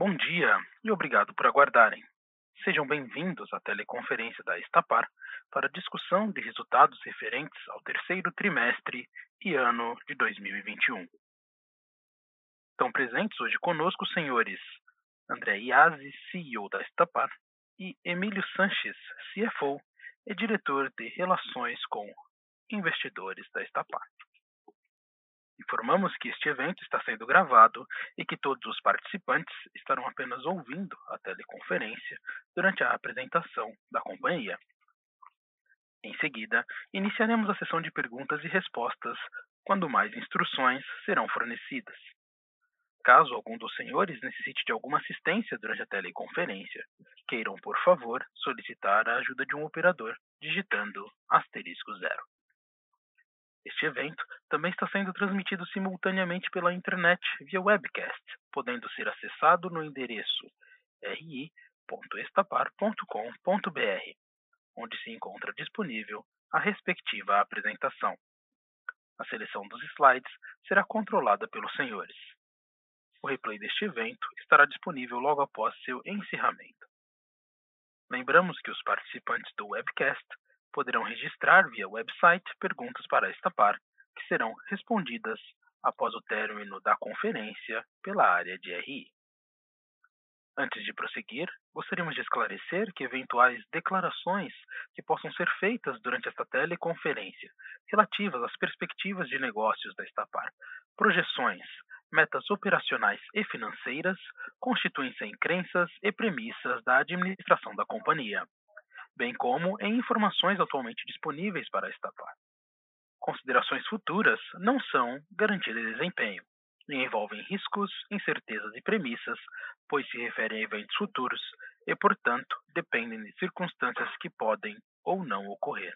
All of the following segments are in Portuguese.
Bom dia e obrigado por aguardarem. Sejam bem-vindos à teleconferência da Estapar para discussão de resultados referentes ao terceiro trimestre e ano de 2021. Estão presentes hoje conosco os senhores André Iazzi, CEO da Estapar, e Emílio Sanches, CFO e diretor de Relações com Investidores da Estapar. Informamos que este evento está sendo gravado e que todos os participantes estarão apenas ouvindo a teleconferência durante a apresentação da companhia. Em seguida, iniciaremos a sessão de perguntas e respostas, quando mais instruções serão fornecidas. Caso algum dos senhores necessite de alguma assistência durante a teleconferência, queiram, por favor, solicitar a ajuda de um operador, digitando asterisco zero. Este evento também está sendo transmitido simultaneamente pela internet via webcast, podendo ser acessado no endereço ri.estapar.com.br, onde se encontra disponível a respectiva apresentação. A seleção dos slides será controlada pelos senhores. O replay deste evento estará disponível logo após seu encerramento. Lembramos que os participantes do webcast poderão registrar via website perguntas para esta par, que serão respondidas após o término da conferência pela área de RI. Antes de prosseguir, gostaríamos de esclarecer que eventuais declarações que possam ser feitas durante esta teleconferência relativas às perspectivas de negócios da Estapar, projeções, metas operacionais e financeiras constituem-se em crenças e premissas da administração da companhia bem como em informações atualmente disponíveis para a Estapar. Considerações futuras não são garantia de desempenho e envolvem riscos, incertezas e premissas, pois se referem a eventos futuros e, portanto, dependem de circunstâncias que podem ou não ocorrer.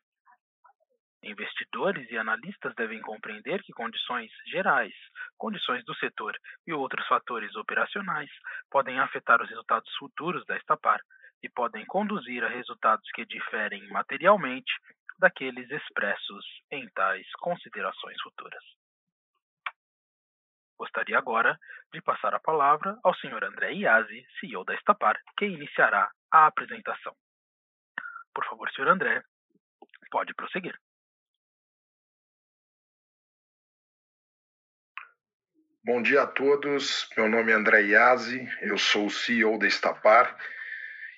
Investidores e analistas devem compreender que condições gerais, condições do setor e outros fatores operacionais podem afetar os resultados futuros da Estapar e podem conduzir a resultados que diferem materialmente daqueles expressos em tais considerações futuras. Gostaria agora de passar a palavra ao Sr. André Iazzi, CEO da Estapar, que iniciará a apresentação. Por favor, Sr. André, pode prosseguir. Bom dia a todos. Meu nome é André Iazzi, eu sou o CEO da Estapar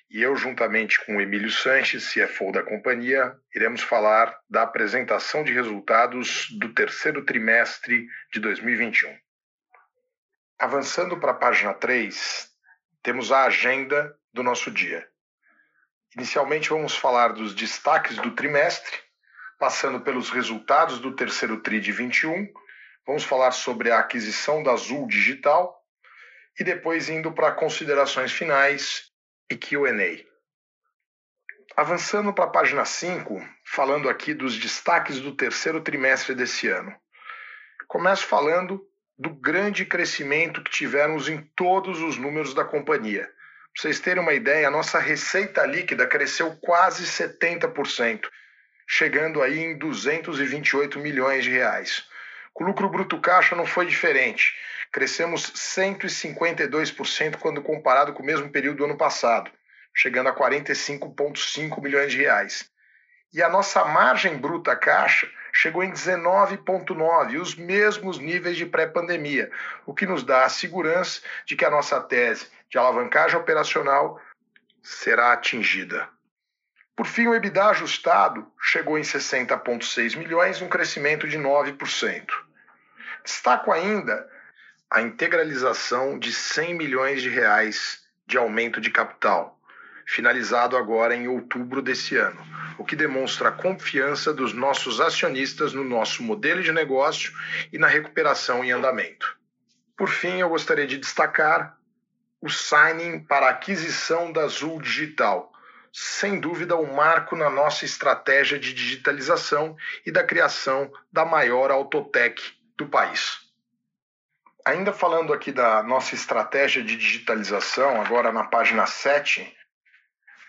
e eu, juntamente com o Emílio Sanches, CFO da companhia, iremos falar da apresentação de resultados do terceiro trimestre de 2021. Avançando para a página 3, temos a agenda do nosso dia. Inicialmente, vamos falar dos destaques do trimestre, passando pelos resultados do terceiro TRI de 21, vamos falar sobre a aquisição da Azul Digital e depois indo para considerações finais e QA. Avançando para a página 5, falando aqui dos destaques do terceiro trimestre desse ano. Começo falando do grande crescimento que tivemos em todos os números da companhia. Para vocês terem uma ideia, a nossa receita líquida cresceu quase 70%, chegando aí em 228 milhões de reais. O lucro bruto caixa não foi diferente. Crescemos 152% quando comparado com o mesmo período do ano passado, chegando a 45,5 milhões de reais. E a nossa margem bruta caixa chegou em 19,9, os mesmos níveis de pré-pandemia, o que nos dá a segurança de que a nossa tese de alavancagem operacional será atingida. Por fim, o EBITDA ajustado chegou em 60,6 milhões, um crescimento de 9%. Destaco ainda a integralização de 100 milhões de reais de aumento de capital, finalizado agora em outubro desse ano, o que demonstra a confiança dos nossos acionistas no nosso modelo de negócio e na recuperação em andamento. Por fim, eu gostaria de destacar o signing para a aquisição da Azul Digital, sem dúvida um marco na nossa estratégia de digitalização e da criação da maior autotech do país. Ainda falando aqui da nossa estratégia de digitalização, agora na página 7,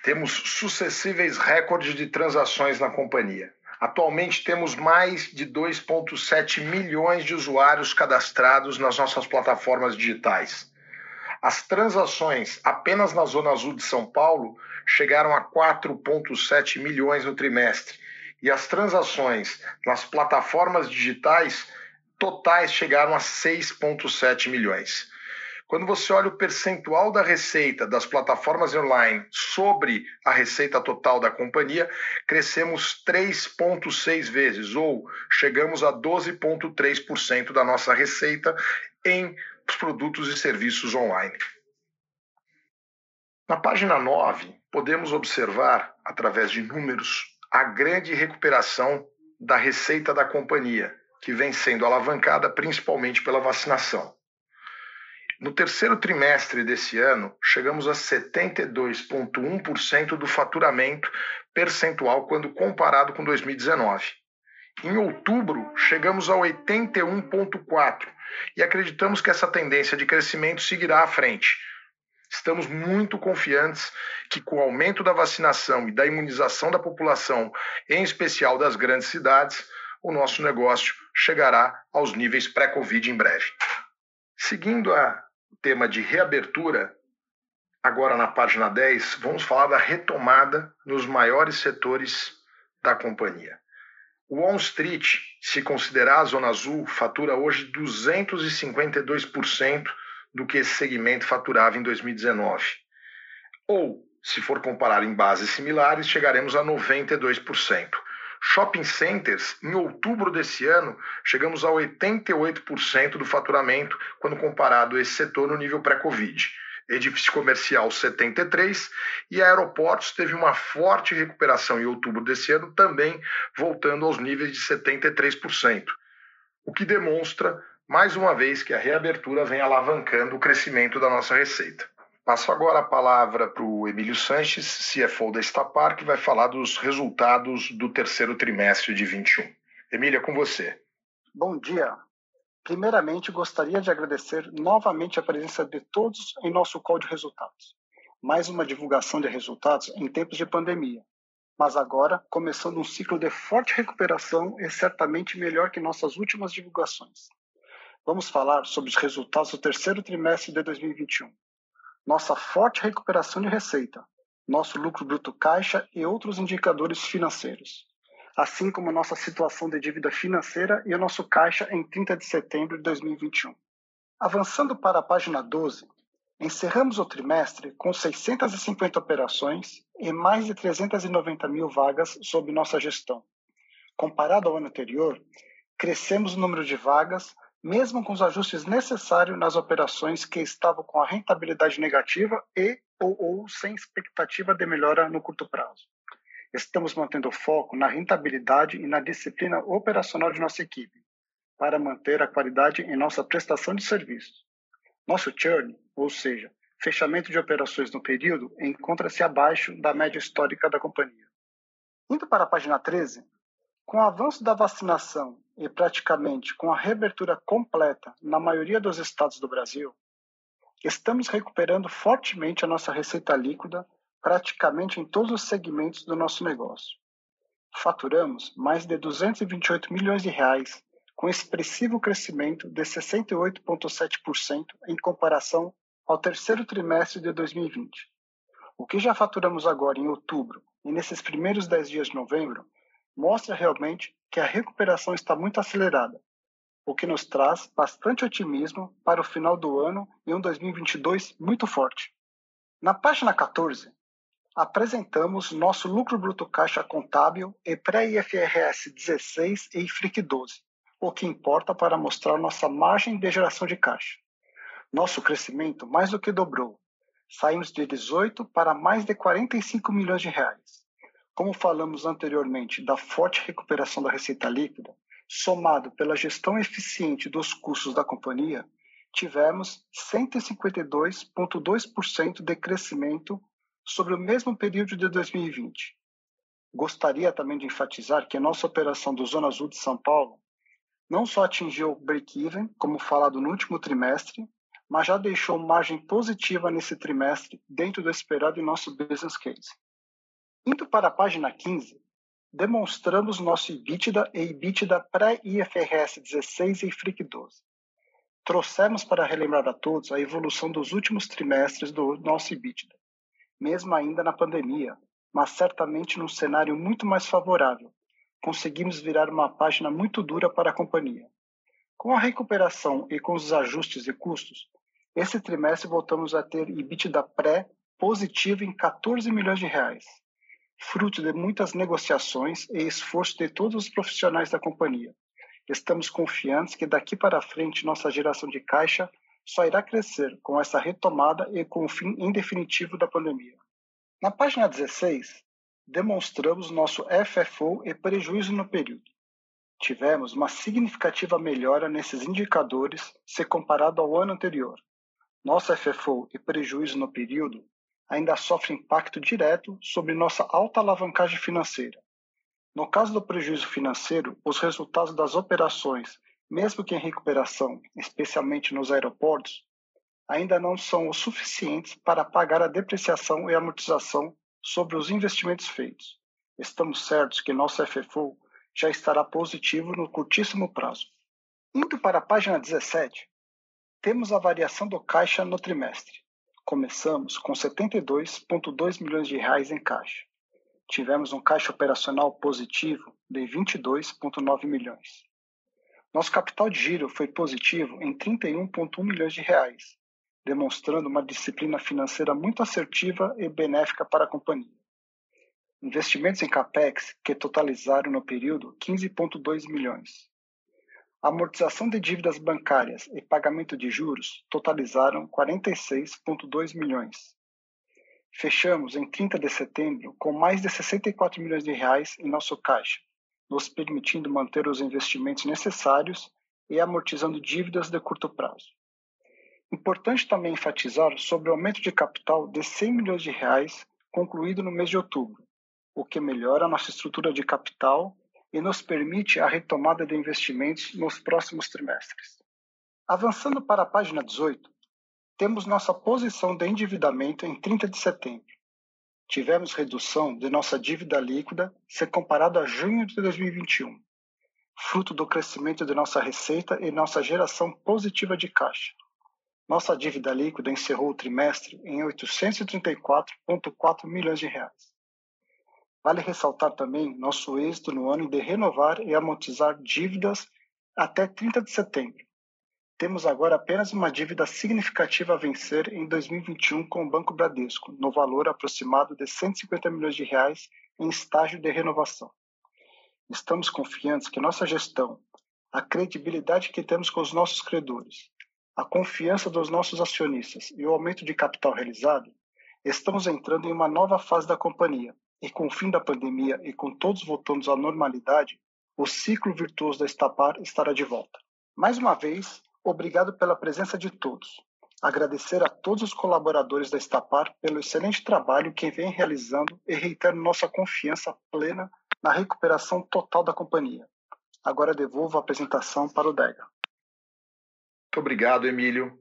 temos sucessíveis recordes de transações na companhia. Atualmente temos mais de 2,7 milhões de usuários cadastrados nas nossas plataformas digitais. As transações apenas na Zona Azul de São Paulo chegaram a 4,7 milhões no trimestre. E as transações nas plataformas digitais totais chegaram a 6,7 milhões. Quando você olha o percentual da receita das plataformas online sobre a receita total da companhia, crescemos 3,6 vezes, ou chegamos a 12,3% da nossa receita em produtos e serviços online. Na página 9, podemos observar, através de números, a grande recuperação da receita da companhia, que vem sendo alavancada principalmente pela vacinação. No terceiro trimestre desse ano, chegamos a 72,1% do faturamento percentual quando comparado com 2019. Em outubro, chegamos a 81,4% e acreditamos que essa tendência de crescimento seguirá à frente. Estamos muito confiantes que, com o aumento da vacinação e da imunização da população, em especial das grandes cidades, o nosso negócio chegará aos níveis pré-Covid em breve. Seguindo a tema de reabertura, agora na página 10, vamos falar da retomada nos maiores setores da companhia. O Wall Street, se considerar a Zona Azul, fatura hoje 252% do que esse segmento faturava em 2019. Ou, se for comparar em bases similares, chegaremos a 92%. Shopping centers, em outubro desse ano, chegamos a 88% do faturamento quando comparado a esse setor no nível pré-Covid. Edifício comercial 73 e aeroportos teve uma forte recuperação em outubro desse ano, também voltando aos níveis de 73%, o que demonstra mais uma vez que a reabertura vem alavancando o crescimento da nossa receita. Passo agora a palavra para o Emílio Sanches, CFO da Estapar, que vai falar dos resultados do terceiro trimestre de 21. Emília, com você. Bom dia. Primeiramente, gostaria de agradecer novamente a presença de todos em nosso call de resultados. Mais uma divulgação de resultados em tempos de pandemia, mas agora começando um ciclo de forte recuperação e certamente melhor que nossas últimas divulgações. Vamos falar sobre os resultados do terceiro trimestre de 2021 nossa forte recuperação de receita, nosso lucro bruto caixa e outros indicadores financeiros, assim como nossa situação de dívida financeira e o nosso caixa em 30 de setembro de 2021. Avançando para a página 12, encerramos o trimestre com 650 operações e mais de 390 mil vagas sob nossa gestão. Comparado ao ano anterior, crescemos o número de vagas mesmo com os ajustes necessários nas operações que estavam com a rentabilidade negativa e ou, ou sem expectativa de melhora no curto prazo. Estamos mantendo foco na rentabilidade e na disciplina operacional de nossa equipe, para manter a qualidade em nossa prestação de serviços. Nosso churn, ou seja, fechamento de operações no período, encontra-se abaixo da média histórica da companhia. Indo para a página 13, com o avanço da vacinação e praticamente com a reabertura completa na maioria dos estados do Brasil, estamos recuperando fortemente a nossa receita líquida praticamente em todos os segmentos do nosso negócio. Faturamos mais de 228 milhões de reais, com expressivo crescimento de 68,7% em comparação ao terceiro trimestre de 2020. O que já faturamos agora em outubro e nesses primeiros 10 dias de novembro mostra realmente que a recuperação está muito acelerada, o que nos traz bastante otimismo para o final do ano e um 2022 muito forte. Na página 14, apresentamos nosso lucro bruto caixa contábil e pré-IFRS 16 e IFRIC 12, o que importa para mostrar nossa margem de geração de caixa. Nosso crescimento mais do que dobrou. Saímos de 18 para mais de 45 milhões de reais. Como falamos anteriormente da forte recuperação da receita líquida, somado pela gestão eficiente dos custos da companhia, tivemos 152,2% de crescimento sobre o mesmo período de 2020. Gostaria também de enfatizar que a nossa operação do Zona Azul de São Paulo não só atingiu o break-even, como falado no último trimestre, mas já deixou margem positiva nesse trimestre dentro do esperado em nosso business case. Indo para a página 15, demonstramos nosso EBITDA e EBITDA pré-IFRS 16 e IFRIC 12. trouxemos para relembrar a todos a evolução dos últimos trimestres do nosso EBITDA, mesmo ainda na pandemia, mas certamente num cenário muito mais favorável. Conseguimos virar uma página muito dura para a companhia. Com a recuperação e com os ajustes de custos, esse trimestre voltamos a ter EBITDA pré positivo em 14 milhões de reais, fruto de muitas negociações e esforço de todos os profissionais da companhia. Estamos confiantes que daqui para frente nossa geração de caixa só irá crescer com essa retomada e com o fim em definitivo da pandemia. Na página 16, demonstramos nosso FFO e prejuízo no período. Tivemos uma significativa melhora nesses indicadores se comparado ao ano anterior. Nosso FFO e prejuízo no período ainda sofrem impacto direto sobre nossa alta alavancagem financeira. No caso do prejuízo financeiro, os resultados das operações, mesmo que em recuperação, especialmente nos aeroportos, ainda não são o suficientes para pagar a depreciação e amortização sobre os investimentos feitos. Estamos certos que nosso FFO já estará positivo no curtíssimo prazo. Indo para a página 17, temos a variação do caixa no trimestre. Começamos com 72,2 milhões de reais em caixa. Tivemos um caixa operacional positivo de 22,9 milhões. Nosso capital de giro foi positivo em 31,1 milhões de reais, demonstrando uma disciplina financeira muito assertiva e benéfica para a companhia. Investimentos em capex que totalizaram no período 15,2 milhões. Amortização de dívidas bancárias e pagamento de juros totalizaram 46,2 milhões. Fechamos em 30 de setembro com mais de 64 milhões de reais em nosso caixa, nos permitindo manter os investimentos necessários e amortizando dívidas de curto prazo. Importante também enfatizar sobre o aumento de capital de 100 milhões de reais concluído no mês de outubro, o que melhora a nossa estrutura de capital e nos permite a retomada de investimentos nos próximos trimestres. Avançando para a página 18, temos nossa posição de endividamento em 30 de setembro. Tivemos redução de nossa dívida líquida se comparado a junho de 2021, fruto do crescimento de nossa receita e nossa geração positiva de caixa. Nossa dívida líquida encerrou o trimestre em 834,4 milhões de reais. Vale ressaltar também nosso êxito no ano de renovar e amortizar dívidas até 30 de setembro. Temos agora apenas uma dívida significativa a vencer em 2021 com o Banco Bradesco, no valor aproximado de 150 milhões de reais em estágio de renovação. Estamos confiantes que nossa gestão, a credibilidade que temos com os nossos credores, a confiança dos nossos acionistas e o aumento de capital realizado, estamos entrando em uma nova fase da companhia. E com o fim da pandemia e com todos voltando à normalidade, o ciclo virtuoso da Estapar estará de volta. Mais uma vez, obrigado pela presença de todos. Agradecer a todos os colaboradores da Estapar pelo excelente trabalho que vem realizando e reitero nossa confiança plena na recuperação total da companhia. Agora devolvo a apresentação para o Dega. Muito obrigado, Emílio.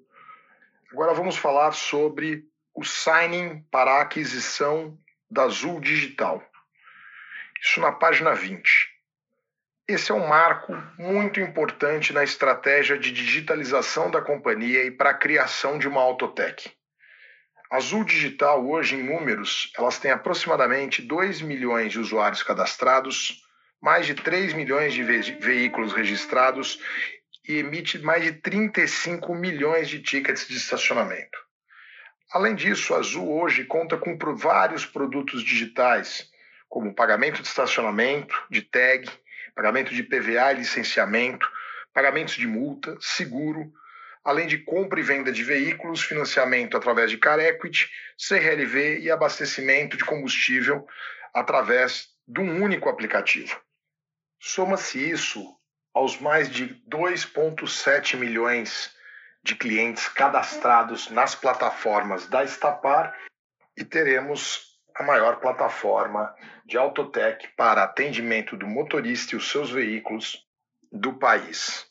Agora vamos falar sobre o signing para a aquisição da Azul Digital. Isso na página 20. Esse é um marco muito importante na estratégia de digitalização da companhia e para a criação de uma autotech. Azul Digital, hoje em números, elas têm aproximadamente 2 milhões de usuários cadastrados, mais de 3 milhões de ve veículos registrados e emite mais de 35 milhões de tickets de estacionamento. Além disso, a Azul hoje conta com vários produtos digitais, como pagamento de estacionamento, de tag, pagamento de PVA e licenciamento, pagamentos de multa, seguro, além de compra e venda de veículos, financiamento através de Car Equity, CRLV e abastecimento de combustível através de um único aplicativo. Soma-se isso aos mais de 2,7 milhões de clientes cadastrados nas plataformas da Estapar e teremos a maior plataforma de autotech para atendimento do motorista e os seus veículos do país.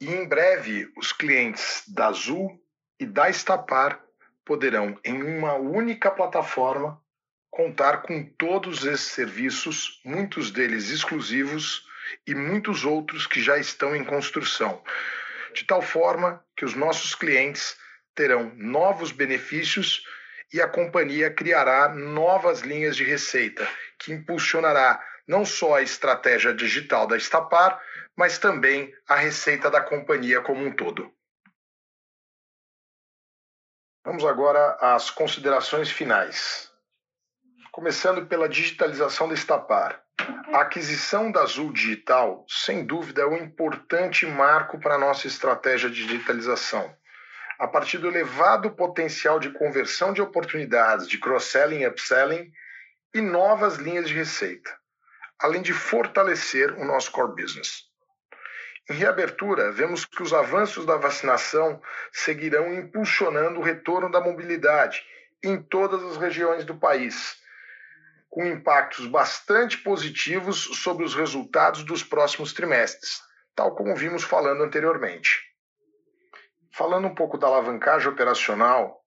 E em breve, os clientes da Azul e da Estapar poderão, em uma única plataforma, contar com todos esses serviços, muitos deles exclusivos e muitos outros que já estão em construção. De tal forma que os nossos clientes terão novos benefícios e a companhia criará novas linhas de receita, que impulsionará não só a estratégia digital da Estapar, mas também a receita da companhia como um todo. Vamos agora às considerações finais. Começando pela digitalização da Estapar. A aquisição da Azul Digital, sem dúvida, é um importante marco para a nossa estratégia de digitalização. A partir do elevado potencial de conversão de oportunidades de cross-selling e upselling e novas linhas de receita, além de fortalecer o nosso core business. Em reabertura, vemos que os avanços da vacinação seguirão impulsionando o retorno da mobilidade em todas as regiões do país com impactos bastante positivos sobre os resultados dos próximos trimestres, tal como vimos falando anteriormente. Falando um pouco da alavancagem operacional,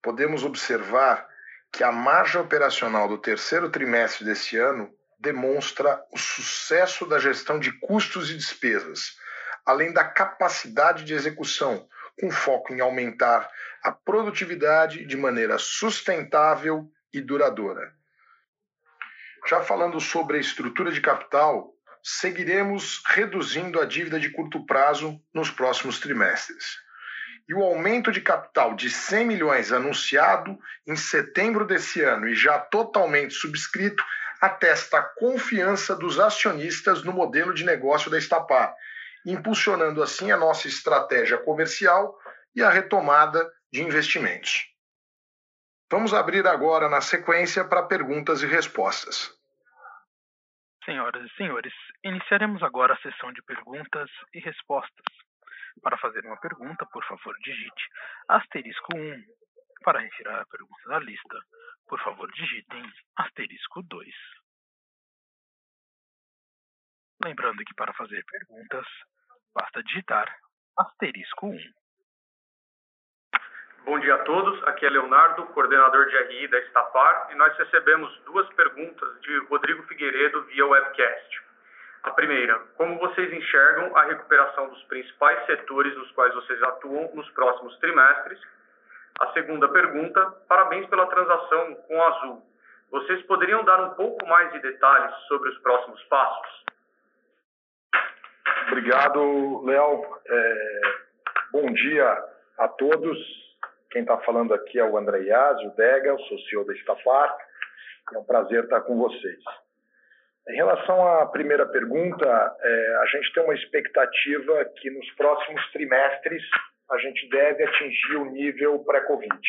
podemos observar que a margem operacional do terceiro trimestre deste ano demonstra o sucesso da gestão de custos e despesas, além da capacidade de execução, com foco em aumentar a produtividade de maneira sustentável e duradoura. Já falando sobre a estrutura de capital, seguiremos reduzindo a dívida de curto prazo nos próximos trimestres. E o aumento de capital de 100 milhões anunciado em setembro desse ano e já totalmente subscrito atesta a confiança dos acionistas no modelo de negócio da Estapar, impulsionando assim a nossa estratégia comercial e a retomada de investimentos. Vamos abrir agora na sequência para perguntas e respostas. Senhoras e senhores, iniciaremos agora a sessão de perguntas e respostas. Para fazer uma pergunta, por favor, digite asterisco 1. Para retirar a pergunta da lista, por favor, digitem asterisco 2. Lembrando que para fazer perguntas, basta digitar asterisco 1. Bom dia a todos, aqui é Leonardo, coordenador de RI da Estapar, e nós recebemos duas perguntas de Rodrigo Figueiredo via webcast. A primeira, como vocês enxergam a recuperação dos principais setores nos quais vocês atuam nos próximos trimestres? A segunda pergunta, parabéns pela transação com a Azul. Vocês poderiam dar um pouco mais de detalhes sobre os próximos passos? Obrigado, Léo. É, bom dia a todos. Quem está falando aqui é o André Iazzi, o Dega, o CEO da Estafar. É um prazer estar com vocês. Em relação à primeira pergunta, é, a gente tem uma expectativa que nos próximos trimestres a gente deve atingir o nível pré-Covid,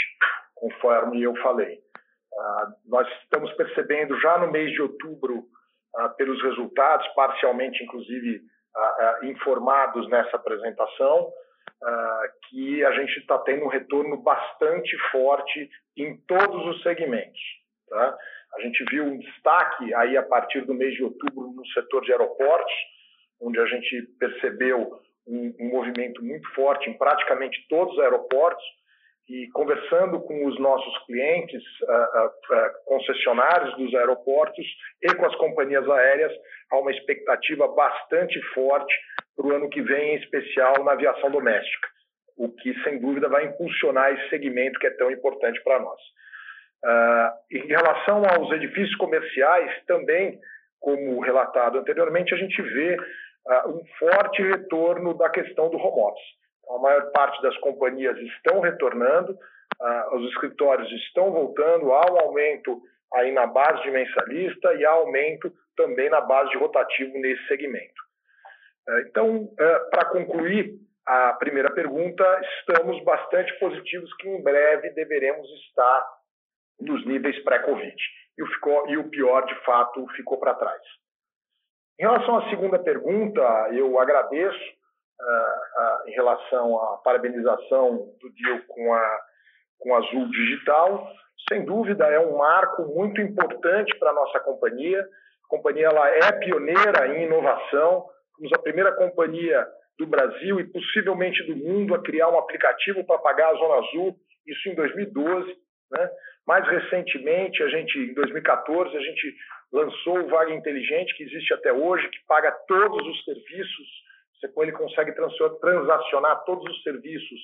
conforme eu falei. Ah, nós estamos percebendo já no mês de outubro, ah, pelos resultados, parcialmente inclusive ah, informados nessa apresentação, uh, que a gente está tendo um retorno bastante forte em todos os segmentos. Tá? A gente viu um destaque aí a partir do mês de outubro no setor de aeroportos, onde a gente percebeu um, um movimento muito forte em praticamente todos os aeroportos, e conversando com os nossos clientes, uh, uh, concessionários dos aeroportos e com as companhias aéreas, há uma expectativa bastante forte para o ano que vem, em especial na aviação doméstica, o que sem dúvida vai impulsionar esse segmento que é tão importante para nós. Uh, em relação aos edifícios comerciais, também, como relatado anteriormente, a gente vê uh, um forte retorno da questão do home office. Então, a maior parte das companhias estão retornando, uh, os escritórios estão voltando, há um aumento aí na base de mensalista e há aumento também na base de rotativo nesse segmento. É, então, é, para concluir a primeira pergunta, estamos bastante positivos que em breve deveremos estar nos níveis pré-Covid. E, o pior, de fato, ficou para trás. Em relação à segunda pergunta, eu agradeço uh, em relação à parabenização do deal com a, com a Azul Digital. Sem dúvida, é um marco muito importante para a nossa companhia. A companhia ela é pioneira em inovação, Fomos a primeira companhia do Brasil e possivelmente do mundo a criar um aplicativo para pagar a Zona Azul, isso em 2012. Né? Mais recentemente, a gente, em 2014, a gente lançou o Vaga Inteligente, que existe até hoje, que paga todos os serviços Você com ele consegue transacionar todos os serviços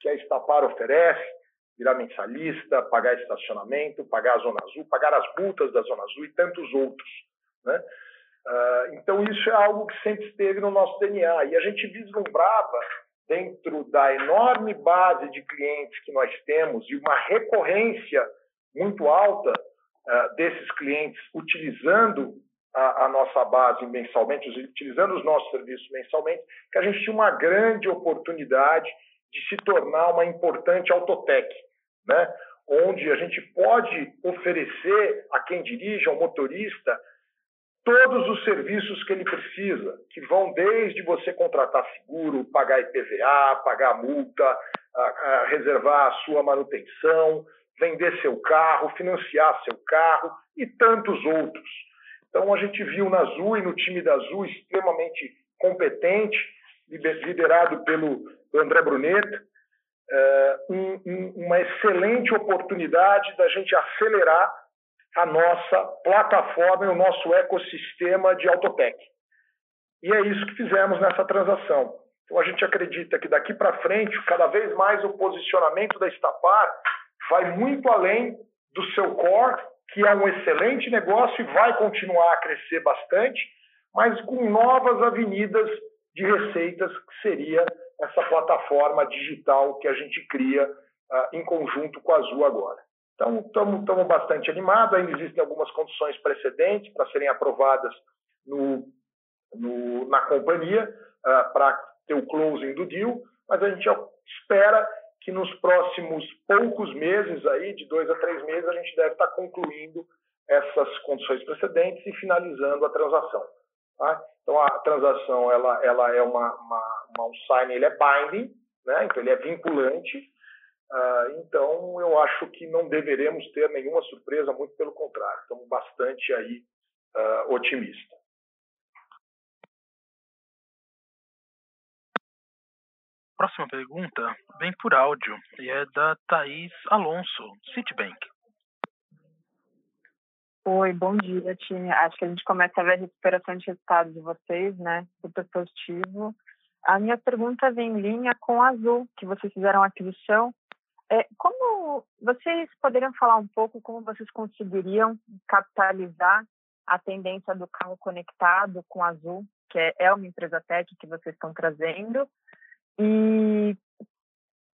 que a Estapar oferece, virar mensalista, pagar estacionamento, pagar a Zona Azul, pagar as multas da Zona Azul e tantos outros. Né? Uh, então, isso é algo que sempre esteve no nosso DNA. E a gente vislumbrava, dentro da enorme base de clientes que nós temos e uma recorrência muito alta uh, desses clientes utilizando a, a, nossa base mensalmente, utilizando os nossos serviços mensalmente, que a gente tinha uma grande oportunidade de se tornar uma importante autotech, né? onde a gente pode oferecer a quem dirige, ao motorista, todos os serviços que ele precisa, que vão desde você contratar seguro, pagar IPVA, pagar multa, a, a reservar a sua manutenção, vender seu carro, financiar seu carro e tantos outros. Então a gente viu na Azul e no time da Azul extremamente competente, liderado pelo André Bruneta, um, um, uma excelente oportunidade da gente acelerar a nossa plataforma e o nosso ecossistema de Autotech. E é isso que fizemos nessa transação. Então a gente acredita que daqui para frente, cada vez mais o posicionamento da Estapar vai muito além do seu core, que é um excelente negócio e vai continuar a crescer bastante, mas com novas avenidas de receitas, que seria essa plataforma digital que a gente cria uh, em conjunto com a Azul agora. Então, estamos bastante animados, ainda existem algumas condições precedentes para serem aprovadas no, no, na companhia uh, para ter o closing do deal, mas a gente espera que nos próximos poucos meses, aí, de dois a três meses, a gente deve estar concluindo essas condições precedentes e finalizando a transação. Tá? Então, a transação ela, ela é uma, uma, uma um sign, ele é binding, né? então ele é vinculante, Uh, então, eu acho que não deveremos ter nenhuma surpresa, muito pelo contrário, estamos bastante aí uh, otimistas. Próxima pergunta vem por áudio e é da Thaís Alonso, Citibank. Oi, bom dia, time. Acho que a gente começa a ver a recuperação de resultados de vocês, né? Super positivo. A minha pergunta vem em linha com a Azul, que vocês fizeram a aquisição como vocês poderiam falar um pouco como vocês conseguiriam capitalizar a tendência do carro conectado com Azul, que é, é uma empresa tech que vocês estão trazendo, e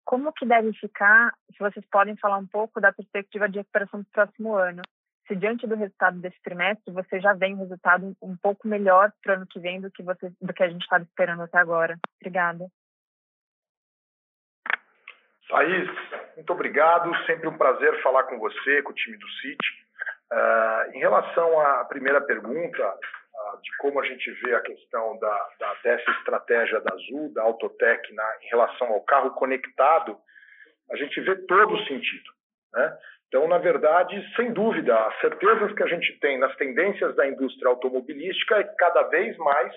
como que deve ficar, se vocês podem falar um pouco da perspectiva de recuperação do próximo ano. Se diante do resultado desse trimestre, você já vem um resultado um pouco melhor para o ano que vem do que, você, do que a gente estava esperando até agora. Obrigada. Thaís, muito obrigado. Sempre um prazer falar com você, com o time do City. Uh, em relação à primeira pergunta, uh, de como a gente vê a questão da, da, dessa estratégia da Azul, da Autotech, na, em relação ao carro conectado, a gente vê todo o sentido. Né? Então, na verdade, sem dúvida, as certezas que a gente tem nas tendências da indústria automobilística é que cada vez mais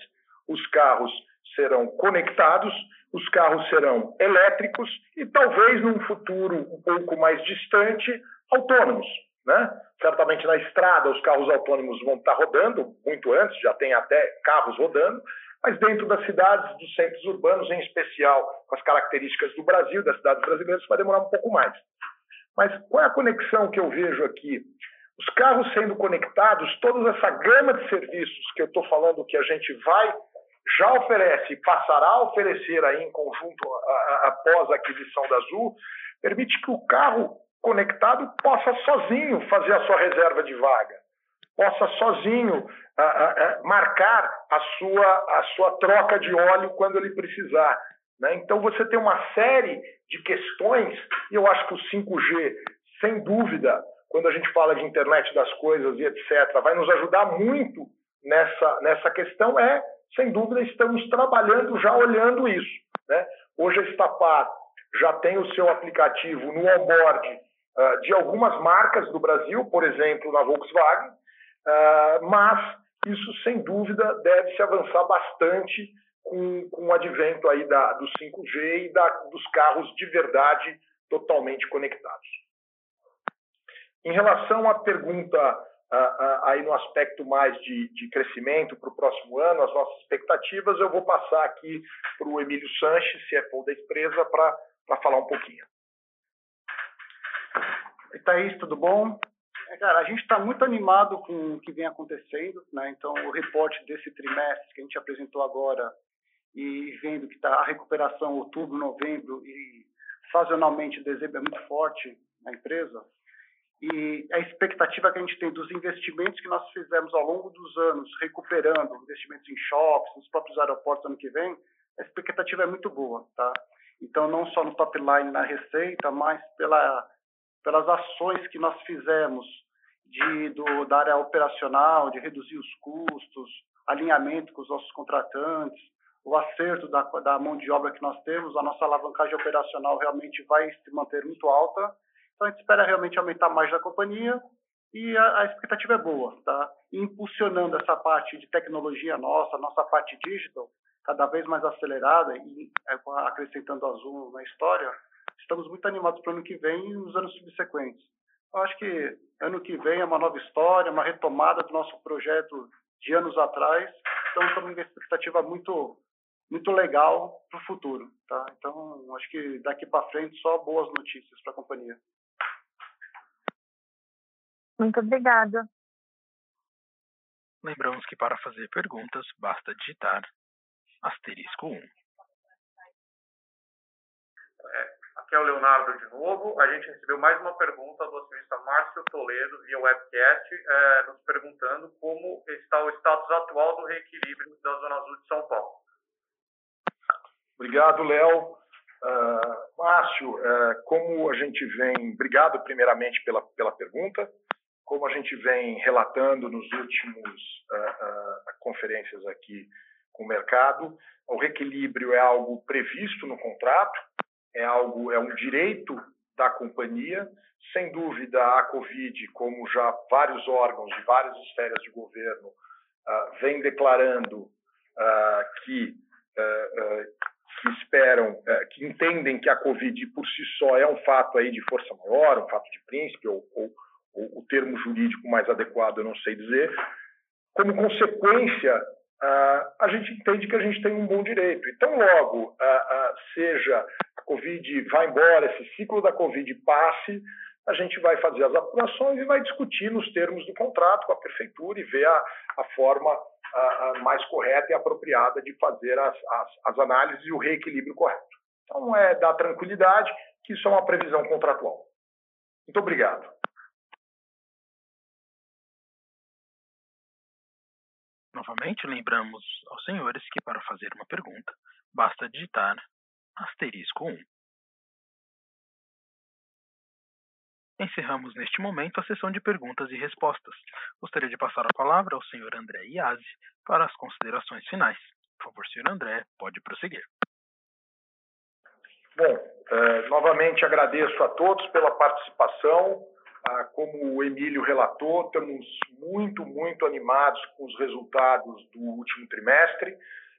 os carros serão conectados, os carros serão elétricos e talvez num futuro um pouco mais distante, autônomos. Né? Certamente na estrada os carros autônomos vão estar rodando, muito antes, já tem até carros rodando, mas dentro das cidades, dos centros urbanos, em especial com as características do Brasil, das cidades brasileiras, vai demorar um pouco mais. Mas qual é a conexão que eu vejo aqui? Os carros sendo conectados, toda essa gama de serviços que eu estou falando que a gente vai já oferece passará a oferecer aí em conjunto a, a, após a aquisição da Azul, permite que o carro conectado possa sozinho fazer a sua reserva de vaga, possa sozinho a, marcar a sua, a sua troca de óleo quando ele precisar. Né? Então você tem uma série de questões, e eu acho que o 5G, sem dúvida, quando a gente fala de internet das coisas e etc., vai nos ajudar muito nessa, nessa questão, é sem dúvida, estamos trabalhando já olhando isso. Né? Hoje a Estapar já tem o seu aplicativo no onboard uh, de algumas marcas do Brasil, por exemplo, na Volkswagen, uh, mas isso, sem dúvida, deve se avançar bastante com, com o advento aí da, do 5G e da, dos carros de verdade totalmente conectados. Em relação à pergunta aí no aspecto mais de, de crescimento para o próximo ano, as nossas expectativas, eu vou passar aqui para o Emílio Sanches, CFO da empresa, para falar um pouquinho. Thaís, tudo bom? É, cara, a gente está muito animado com o que vem acontecendo, né? Então, o reporte desse trimestre que a gente apresentou agora e vendo que tá a recuperação outubro, novembro e sazonalmente dezembro é muito forte na empresa. E a expectativa que a gente tem dos investimentos que nós fizemos ao longo dos anos, recuperando investimentos em shops, nos próprios aeroportos ano que vem, a expectativa é muito boa, tá? Então, não só no top line na receita, mas pela pelas ações que nós fizemos de, do, da área operacional, de reduzir os custos, alinhamento com os nossos contratantes, o acerto da, da mão de obra que nós temos, a nossa alavancagem operacional realmente vai se manter muito alta. Então, a gente espera realmente aumentar mais da companhia e a, a expectativa é boa, tá? E impulsionando essa parte de tecnologia nossa, nossa parte digital, cada vez mais acelerada e é, acrescentando Azul na história, estamos muito animados para o ano que vem e nos anos subsequentes. Eu acho que ano que vem é uma nova história, uma retomada do nosso projeto de anos atrás. Então, estamos com uma expectativa muito, muito legal para o futuro. Tá? Então, acho que daqui para frente só boas notícias para a companhia. Muito obrigada. Lembramos que para fazer perguntas basta digitar asterisco 1. Aqui é o Leonardo de novo. A gente recebeu mais uma pergunta do acionista Márcio Toledo via webcast, é, nos perguntando como está o status atual do reequilíbrio da Zona Azul de São Paulo. Obrigado, Léo. Uh, Márcio, uh, como a gente vem, obrigado primeiramente pela, pela pergunta, como a gente vem relatando nos últimos uh, conferências aqui com o mercado, o reequilíbrio é algo previsto no contrato, é algo, é um direito da companhia. Sem dúvida, a Covid, como já vários órgãos de várias esferas de governo uh, vem declarando uh, que, uh, que esperam, que entendem que a Covid por si só é um fato aí de força maior, um fato de príncipe, ou, ou, ou o termo jurídico mais adequado eu não sei dizer, como consequência a gente entende que a gente tem um bom direito. Então, logo, seja a Covid vá embora, esse ciclo da Covid passe, a gente vai fazer as apurações e vai discutir nos termos do contrato com a prefeitura e ver a, a forma mais correta e apropriada de fazer as, as, as análises e o reequilíbrio correto. Então, é dar tranquilidade que isso é uma previsão contratual. Muito obrigado. Novamente, lembramos aos senhores que para fazer uma pergunta, basta digitar asterisco 1. Encerramos neste momento a sessão de perguntas e respostas. Gostaria de passar a palavra ao senhor André Iazzi para as considerações finais. Por favor, senhor André, pode prosseguir. Bom, eh, novamente agradeço a todos pela participação. Ah, como o Emílio relatou, estamos muito, muito animados com os resultados do último trimestre,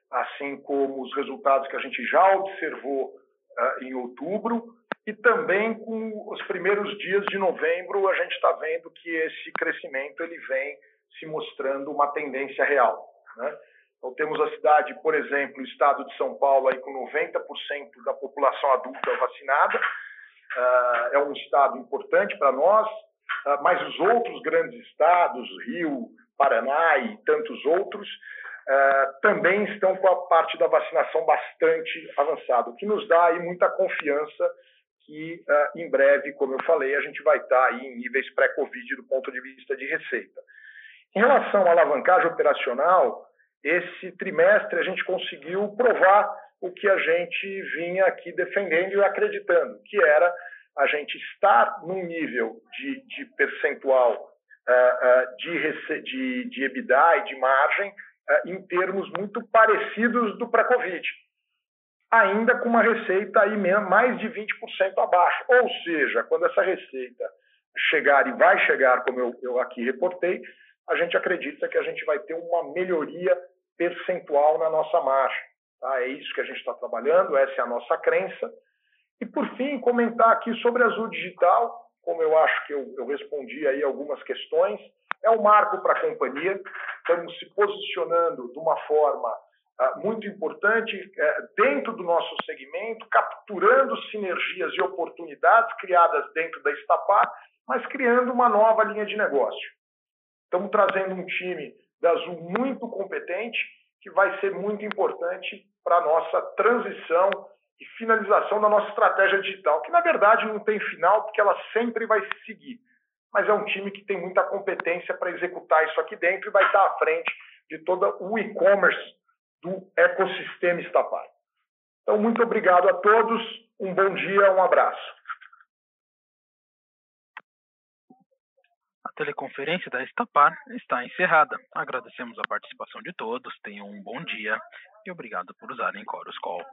assim como os resultados que a gente já observou ah, em outubro, e também com os primeiros dias de novembro, a gente está vendo que esse crescimento ele vem se mostrando uma tendência real. Né? Então, temos a cidade, por exemplo, o estado de São Paulo, aí com 90% da população adulta vacinada, é um estado importante para nós, uh, mas os outros grandes estados, Rio, Paraná e tantos outros, uh, também estão com a parte da vacinação bastante avançada, o que nos dá aí muita confiança que em breve, como eu falei, a gente vai estar aí em níveis pré-Covid do ponto de vista de receita. Em relação à alavancagem operacional, esse trimestre a gente conseguiu provar o que a gente vinha aqui defendendo e acreditando, que era a gente estar num nível de, de percentual uh, uh, de, de, de EBITDA e de margem uh, em termos muito parecidos do pré-Covid, ainda com uma receita aí mais de 20% abaixo. Ou seja, quando essa receita chegar e vai chegar, como eu, eu aqui reportei, a gente acredita que a gente vai ter uma melhoria percentual na nossa margem. Tá? É isso que a gente está trabalhando, essa é a nossa crença. E, por fim, comentar aqui sobre Azul Digital, como eu acho que eu, eu respondi aí algumas questões. É um marco para a companhia, estamos se posicionando de uma forma uh, muito importante uh, dentro do nosso segmento, capturando sinergias e oportunidades criadas dentro da Estapar, mas criando uma nova linha de negócio. Estamos trazendo um time da Azul muito competente, que vai ser muito importante para a nossa transição e finalização da nossa estratégia digital, que na verdade não tem final, porque ela sempre vai seguir. Mas é um time que tem muita competência para executar isso aqui dentro e vai estar à frente de todo o e-commerce do ecossistema Estapar. Então, muito obrigado a todos, um bom dia, um abraço. A teleconferência da Estapar está encerrada. Agradecemos a participação de todos, tenham um bom dia e obrigado por usarem Chorus Call.